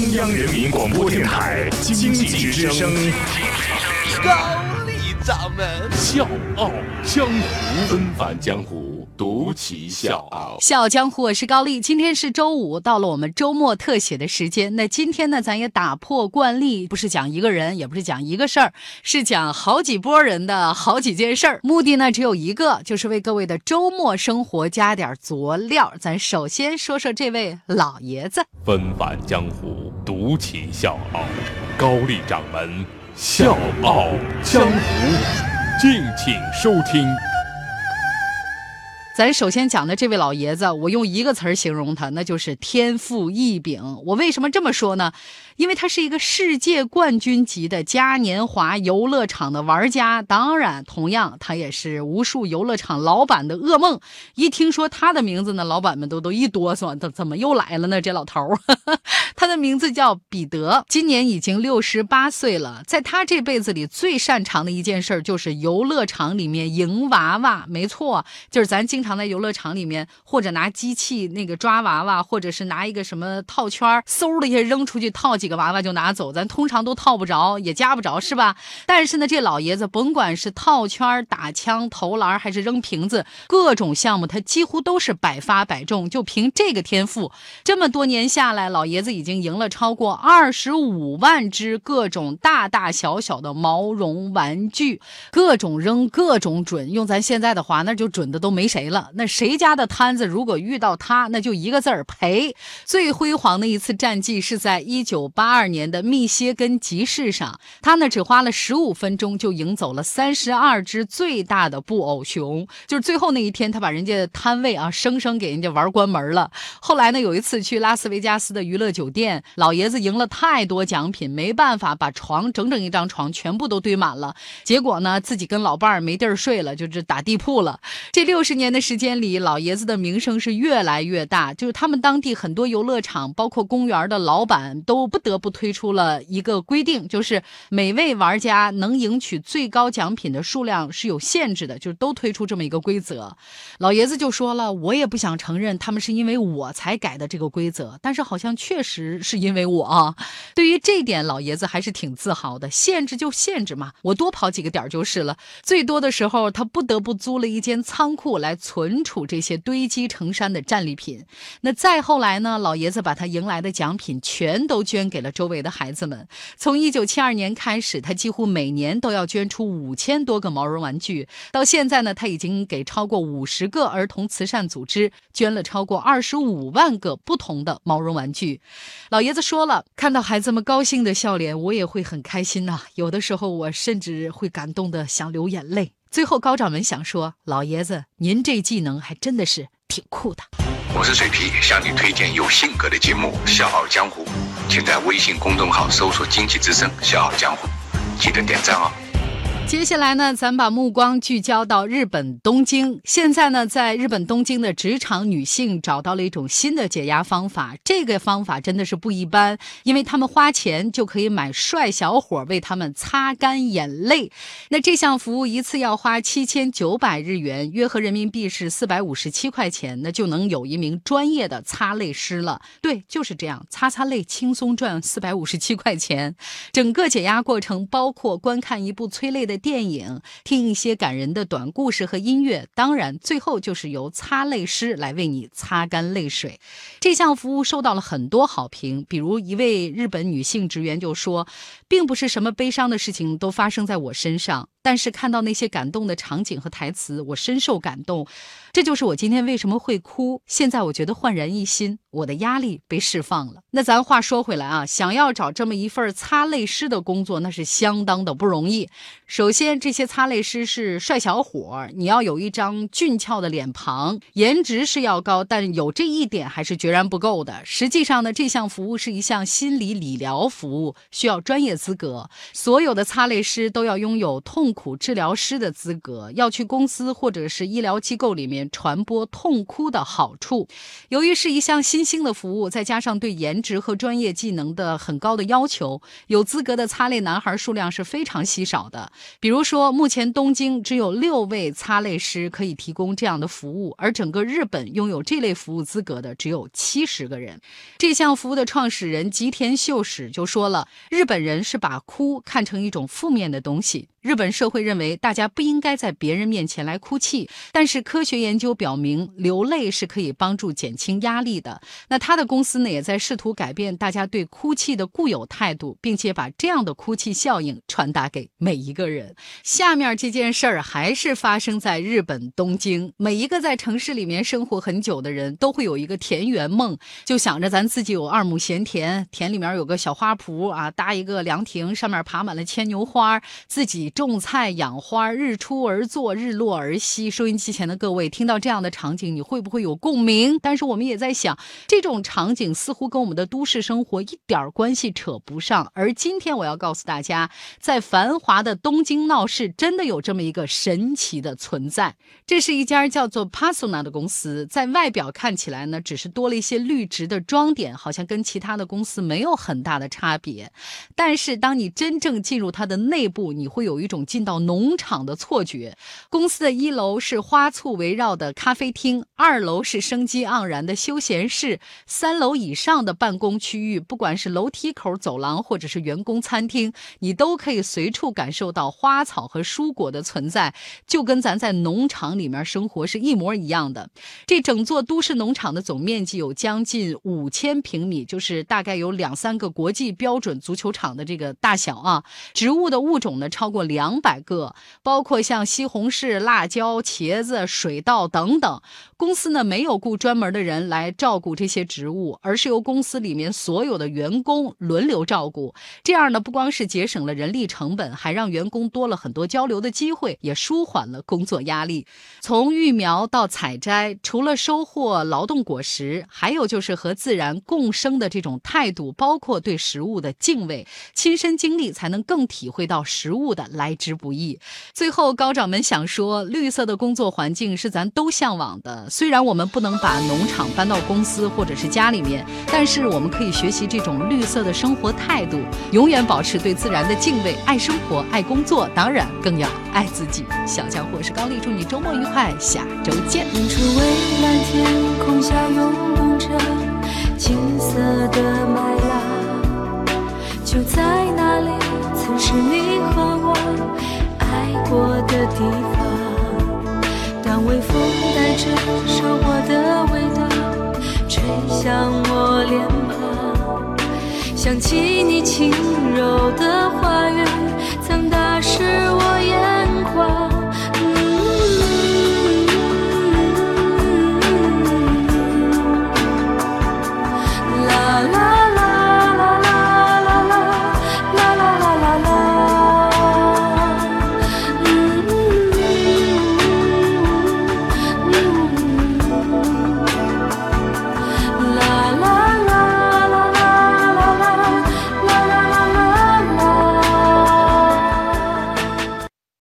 中央人民广播电台经济之声，高丽掌门。笑傲江湖，纷繁江湖，独骑笑傲。笑傲江湖，我是高丽。今天是周五，到了我们周末特写的时间。那今天呢，咱也打破惯例，不是讲一个人，也不是讲一个事儿，是讲好几波人的好几件事儿。目的呢只有一个，就是为各位的周末生活加点佐料。咱首先说说这位老爷子，纷返江湖，独骑笑傲。高丽掌门笑傲江湖，敬请收听。咱首先讲的这位老爷子，我用一个词儿形容他，那就是天赋异禀。我为什么这么说呢？因为他是一个世界冠军级的嘉年华游乐场的玩家，当然，同样他也是无数游乐场老板的噩梦。一听说他的名字呢，老板们都都一哆嗦，怎怎么又来了呢？这老头儿，他的名字叫彼得，今年已经六十八岁了。在他这辈子里最擅长的一件事就是游乐场里面赢娃娃。没错，就是咱经常在游乐场里面，或者拿机器那个抓娃娃，或者是拿一个什么套圈，嗖的一下扔出去套几个娃娃就拿走，咱通常都套不着，也夹不着，是吧？但是呢，这老爷子甭管是套圈、打枪、投篮，还是扔瓶子，各种项目他几乎都是百发百中。就凭这个天赋，这么多年下来，老爷子已经赢了超过二十五万只各种大大小小的毛绒玩具，各种扔，各种准。用咱现在的话，那就准的都没谁了。那谁家的摊子如果遇到他，那就一个字儿赔。最辉煌的一次战绩是在一九八二年的密歇根集市上，他呢只花了十五分钟就赢走了三十二只最大的布偶熊。就是最后那一天，他把人家摊位啊生生给人家玩关门了。后来呢，有一次去拉斯维加斯的娱乐酒店，老爷子赢了太多奖品，没办法把床整整一张床全部都堆满了。结果呢，自己跟老伴儿没地儿睡了，就是打地铺了。这六十年的时间里，老爷子的名声是越来越大。就是他们当地很多游乐场，包括公园的老板，都不不得不推出了一个规定，就是每位玩家能赢取最高奖品的数量是有限制的，就是都推出这么一个规则。老爷子就说了，我也不想承认他们是因为我才改的这个规则，但是好像确实是因为我啊。对于这点，老爷子还是挺自豪的。限制就限制嘛，我多跑几个点就是了。最多的时候，他不得不租了一间仓库来存储这些堆积成山的战利品。那再后来呢，老爷子把他赢来的奖品全都捐给了周围的孩子们。从一九七二年开始，他几乎每年都要捐出五千多个毛绒玩具。到现在呢，他已经给超过五十个儿童慈善组织捐了超过二十五万个不同的毛绒玩具。老爷子说了，看到孩子们高兴的笑脸，我也会很开心呐、有的时候，我甚至会感动的想流眼泪。最后，高掌门想说，老爷子，您这技能还真的是挺酷的。我是水皮，向你推荐有性格的节目《笑傲江湖》，请在微信公众号搜索“经济之声笑傲江湖”，记得点赞哦。接下来呢，咱把目光聚焦到日本东京。现在呢，在日本东京的职场女性找到了一种新的解压方法，这个方法真的是不一般，因为他们花钱就可以买帅小伙为他们擦干眼泪。那这项服务一次要花七千九百日元，约合人民币是四百五十七块钱，那就能有一名专业的擦泪师了。对，就是这样，擦擦泪轻松赚四百五十七块钱。整个解压过程包括观看一部催泪的电影，听一些感人的短故事和音乐，当然最后就是由擦泪师来为你擦干泪水。这项服务受到了很多好评，比如一位日本女性职员就说，并不是什么悲伤的事情都发生在我身上。但是看到那些感动的场景和台词，我深受感动。这就是我今天为什么会哭。现在我觉得焕然一新，我的压力被释放了。那咱话说回来啊，想要找这么一份擦泪师的工作，那是相当的不容易。首先，这些擦泪师是帅小伙，你要有一张俊俏的脸庞，颜值是要高，但有这一点还是决然不够的。实际上呢，这项服务是一项心理理疗服务，需要专业资格。所有的擦泪师都要拥有痛。痛苦治疗师的资格，要去公司或者是医疗机构里面传播痛哭的好处。由于是一项新兴的服务，再加上对颜值和专业技能的很高的要求，有资格的擦泪男孩数量是非常稀少的。比如说，目前东京只有六位擦泪师可以提供这样的服务，而整个日本拥有这类服务资格的只有七十个人。这项服务的创始人吉田秀史就说了：“日本人是把哭看成一种负面的东西。”日本社会认为大家不应该在别人面前来哭泣，但是科学研究表明，流泪是可以帮助减轻压力的。那他的公司呢，也在试图改变大家对哭泣的固有态度，并且把这样的哭泣效应传达给每一个人。下面这件事儿还是发生在日本东京。每一个在城市里面生活很久的人都会有一个田园梦，就想着咱自己有二亩闲田，田里面有个小花圃啊，搭一个凉亭，上面爬满了牵牛花，自己。种菜养花，日出而作，日落而息。收音机前的各位，听到这样的场景，你会不会有共鸣？但是我们也在想，这种场景似乎跟我们的都市生活一点关系扯不上。而今天我要告诉大家，在繁华的东京闹市，真的有这么一个神奇的存在。这是一家叫做 Pasona 的公司，在外表看起来呢，只是多了一些绿植的装点，好像跟其他的公司没有很大的差别。但是当你真正进入它的内部，你会有。一种进到农场的错觉。公司的一楼是花簇围绕的咖啡厅，二楼是生机盎然的休闲室，三楼以上的办公区域，不管是楼梯口、走廊，或者是员工餐厅，你都可以随处感受到花草和蔬果的存在，就跟咱在农场里面生活是一模一样的。这整座都市农场的总面积有将近五千平米，就是大概有两三个国际标准足球场的这个大小啊。植物的物种呢，超过。两百百个，包括像西红柿、辣椒、茄子、水稻等等。公司呢没有雇专门的人来照顾这些植物，而是由公司里面所有的员工轮流照顾。这样呢，不光是节省了人力成本，还让员工多了很多交流的机会，也舒缓了工作压力。从育苗到采摘，除了收获劳动果实，还有就是和自然共生的这种态度，包括对食物的敬畏。亲身经历才能更体会到食物的。来之不易。最后，高掌门想说，绿色的工作环境是咱都向往的。虽然我们不能把农场搬到公司或者是家里面，但是我们可以学习这种绿色的生活态度，永远保持对自然的敬畏，爱生活，爱工作，当然更要爱自己。小家伙是高丽，祝你周末愉快，下周见。远处蔚蓝天空下涌动着金色的麦浪，就在那里，是你和我爱。过的地方，当微风带着收获的味道吹向我脸庞，想起你轻柔的话语，